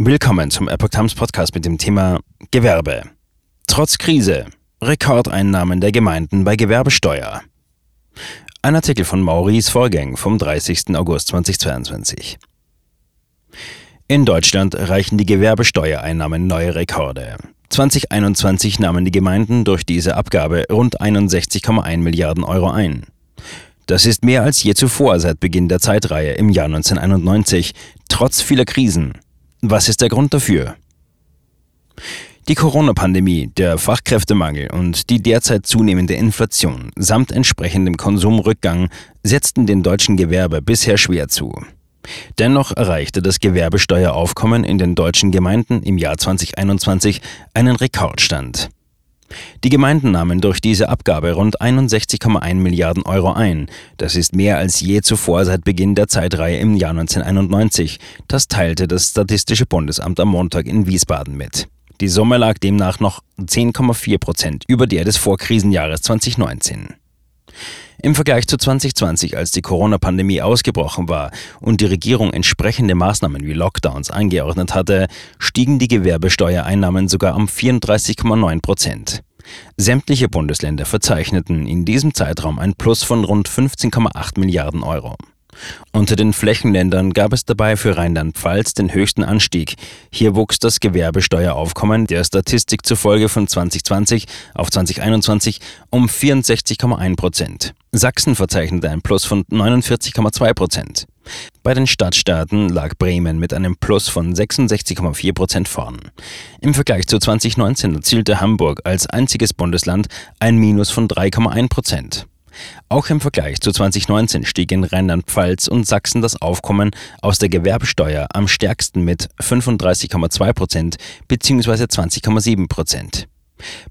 Willkommen zum Epoch Times Podcast mit dem Thema Gewerbe. Trotz Krise, Rekordeinnahmen der Gemeinden bei Gewerbesteuer. Ein Artikel von Maurice Vorgäng vom 30. August 2022. In Deutschland erreichen die Gewerbesteuereinnahmen neue Rekorde. 2021 nahmen die Gemeinden durch diese Abgabe rund 61,1 Milliarden Euro ein. Das ist mehr als je zuvor seit Beginn der Zeitreihe im Jahr 1991, trotz vieler Krisen. Was ist der Grund dafür? Die Corona-Pandemie, der Fachkräftemangel und die derzeit zunehmende Inflation samt entsprechendem Konsumrückgang setzten den deutschen Gewerbe bisher schwer zu. Dennoch erreichte das Gewerbesteueraufkommen in den deutschen Gemeinden im Jahr 2021 einen Rekordstand. Die Gemeinden nahmen durch diese Abgabe rund 61,1 Milliarden Euro ein. Das ist mehr als je zuvor seit Beginn der Zeitreihe im Jahr 1991. Das teilte das Statistische Bundesamt am Montag in Wiesbaden mit. Die Summe lag demnach noch 10,4 Prozent über der des Vorkrisenjahres 2019. Im Vergleich zu 2020, als die Corona-Pandemie ausgebrochen war und die Regierung entsprechende Maßnahmen wie Lockdowns angeordnet hatte, stiegen die Gewerbesteuereinnahmen sogar um 34,9 Prozent. Sämtliche Bundesländer verzeichneten in diesem Zeitraum ein Plus von rund 15,8 Milliarden Euro. Unter den Flächenländern gab es dabei für Rheinland-Pfalz den höchsten Anstieg. Hier wuchs das Gewerbesteueraufkommen der Statistik zufolge von 2020 auf 2021 um 64,1 Prozent. Sachsen verzeichnete ein Plus von 49,2 Prozent. Bei den Stadtstaaten lag Bremen mit einem Plus von 66,4 Prozent vorn. Im Vergleich zu 2019 erzielte Hamburg als einziges Bundesland ein Minus von 3,1 Prozent. Auch im Vergleich zu 2019 stieg in Rheinland-Pfalz und Sachsen das Aufkommen aus der Gewerbesteuer am stärksten mit 35,2 Prozent bzw. 20,7 Prozent.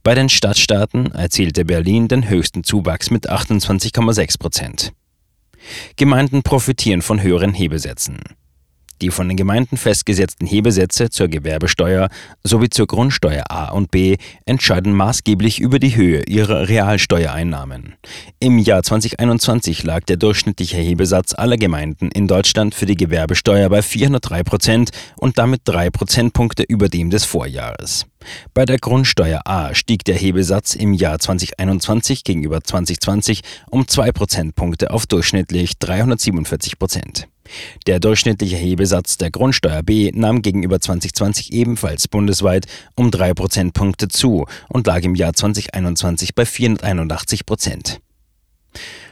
Bei den Stadtstaaten erzielte Berlin den höchsten Zuwachs mit 28,6 Prozent. Gemeinden profitieren von höheren Hebesätzen. Die von den Gemeinden festgesetzten Hebesätze zur Gewerbesteuer sowie zur Grundsteuer A und B entscheiden maßgeblich über die Höhe ihrer Realsteuereinnahmen. Im Jahr 2021 lag der durchschnittliche Hebesatz aller Gemeinden in Deutschland für die Gewerbesteuer bei 403 Prozent und damit drei Prozentpunkte über dem des Vorjahres. Bei der Grundsteuer A stieg der Hebesatz im Jahr 2021 gegenüber 2020 um zwei Prozentpunkte auf durchschnittlich 347 Prozent. Der durchschnittliche Hebesatz der Grundsteuer B nahm gegenüber 2020 ebenfalls bundesweit um drei Prozentpunkte zu und lag im Jahr 2021 bei 481 Prozent.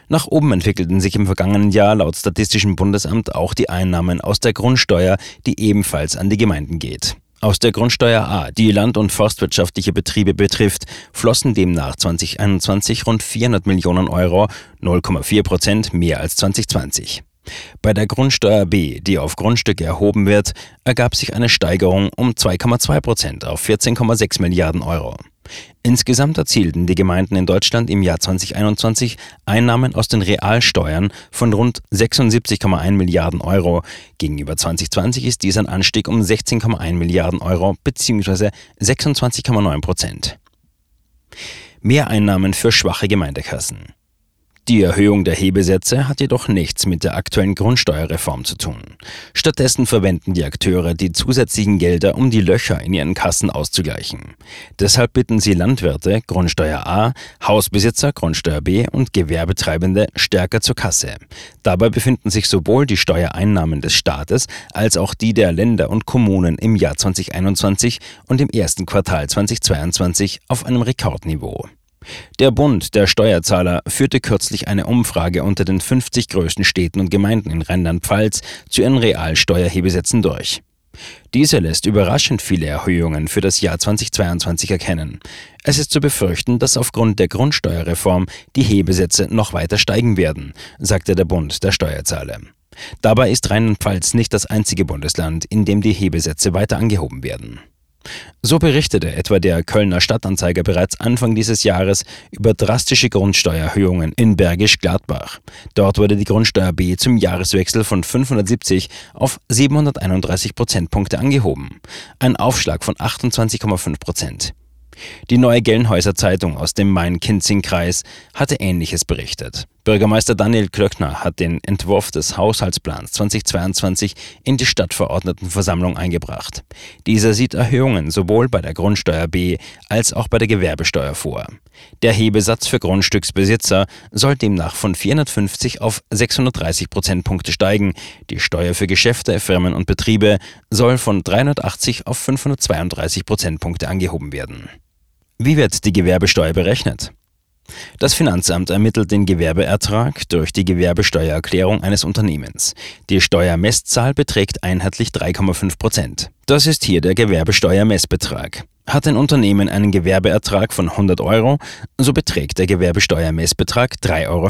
Nach oben entwickelten sich im vergangenen Jahr laut Statistischem Bundesamt auch die Einnahmen aus der Grundsteuer, die ebenfalls an die Gemeinden geht. Aus der Grundsteuer A, die land- und forstwirtschaftliche Betriebe betrifft, flossen demnach 2021 rund 400 Millionen Euro, 0,4 Prozent mehr als 2020. Bei der Grundsteuer B, die auf Grundstücke erhoben wird, ergab sich eine Steigerung um 2,2 Prozent auf 14,6 Milliarden Euro. Insgesamt erzielten die Gemeinden in Deutschland im Jahr 2021 Einnahmen aus den Realsteuern von rund 76,1 Milliarden Euro. Gegenüber 2020 ist dies ein Anstieg um 16,1 Milliarden Euro bzw. 26,9 Prozent. Mehreinnahmen für schwache Gemeindekassen. Die Erhöhung der Hebesätze hat jedoch nichts mit der aktuellen Grundsteuerreform zu tun. Stattdessen verwenden die Akteure die zusätzlichen Gelder, um die Löcher in ihren Kassen auszugleichen. Deshalb bitten sie Landwirte, Grundsteuer A, Hausbesitzer, Grundsteuer B und Gewerbetreibende stärker zur Kasse. Dabei befinden sich sowohl die Steuereinnahmen des Staates als auch die der Länder und Kommunen im Jahr 2021 und im ersten Quartal 2022 auf einem Rekordniveau. Der Bund der Steuerzahler führte kürzlich eine Umfrage unter den 50 größten Städten und Gemeinden in Rheinland-Pfalz zu ihren Realsteuerhebesätzen durch. Diese lässt überraschend viele Erhöhungen für das Jahr 2022 erkennen. Es ist zu befürchten, dass aufgrund der Grundsteuerreform die Hebesätze noch weiter steigen werden, sagte der Bund der Steuerzahler. Dabei ist Rheinland-Pfalz nicht das einzige Bundesland, in dem die Hebesätze weiter angehoben werden. So berichtete etwa der Kölner Stadtanzeiger bereits Anfang dieses Jahres über drastische Grundsteuererhöhungen in Bergisch Gladbach. Dort wurde die Grundsteuer B zum Jahreswechsel von 570 auf 731 Prozentpunkte angehoben. Ein Aufschlag von 28,5 Prozent. Die Neue Gelnhäuser Zeitung aus dem Main-Kinzig-Kreis hatte Ähnliches berichtet. Bürgermeister Daniel Klöckner hat den Entwurf des Haushaltsplans 2022 in die Stadtverordnetenversammlung eingebracht. Dieser sieht Erhöhungen sowohl bei der Grundsteuer B als auch bei der Gewerbesteuer vor. Der Hebesatz für Grundstücksbesitzer soll demnach von 450 auf 630 Prozentpunkte steigen. Die Steuer für Geschäfte, Firmen und Betriebe soll von 380 auf 532 Prozentpunkte angehoben werden. Wie wird die Gewerbesteuer berechnet? Das Finanzamt ermittelt den Gewerbeertrag durch die Gewerbesteuererklärung eines Unternehmens. Die Steuermesszahl beträgt einheitlich 3,5 Prozent. Das ist hier der Gewerbesteuermessbetrag. Hat ein Unternehmen einen Gewerbeertrag von 100 Euro, so beträgt der Gewerbesteuermessbetrag 3,50 Euro.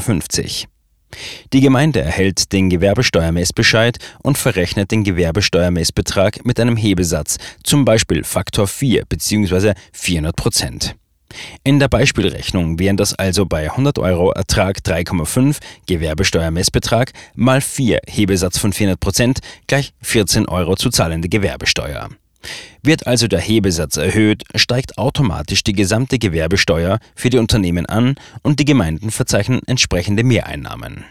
Die Gemeinde erhält den Gewerbesteuermessbescheid und verrechnet den Gewerbesteuermessbetrag mit einem Hebesatz, zum Beispiel Faktor 4 bzw. 400 Prozent. In der Beispielrechnung wären das also bei 100 Euro Ertrag 3,5 Gewerbesteuermessbetrag mal 4 Hebesatz von 400 Prozent gleich 14 Euro zu zahlende Gewerbesteuer. Wird also der Hebesatz erhöht, steigt automatisch die gesamte Gewerbesteuer für die Unternehmen an und die Gemeinden verzeichnen entsprechende Mehreinnahmen.